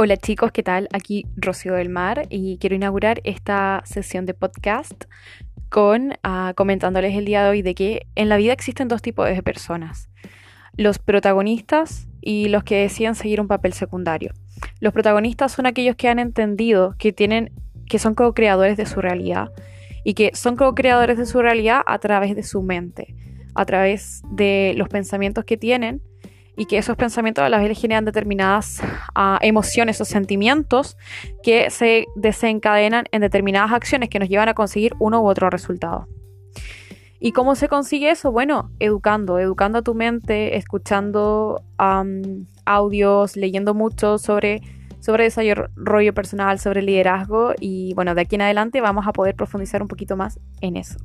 Hola chicos, ¿qué tal? Aquí Rocío del Mar y quiero inaugurar esta sesión de podcast con uh, comentándoles el día de hoy de que en la vida existen dos tipos de personas, los protagonistas y los que deciden seguir un papel secundario. Los protagonistas son aquellos que han entendido que tienen que son co-creadores de su realidad y que son co-creadores de su realidad a través de su mente, a través de los pensamientos que tienen y que esos pensamientos a la vez generan determinadas uh, emociones o sentimientos que se desencadenan en determinadas acciones que nos llevan a conseguir uno u otro resultado. ¿Y cómo se consigue eso? Bueno, educando, educando a tu mente, escuchando audios, leyendo mucho sobre, sobre desarrollo personal, sobre liderazgo y bueno, de aquí en adelante vamos a poder profundizar un poquito más en eso.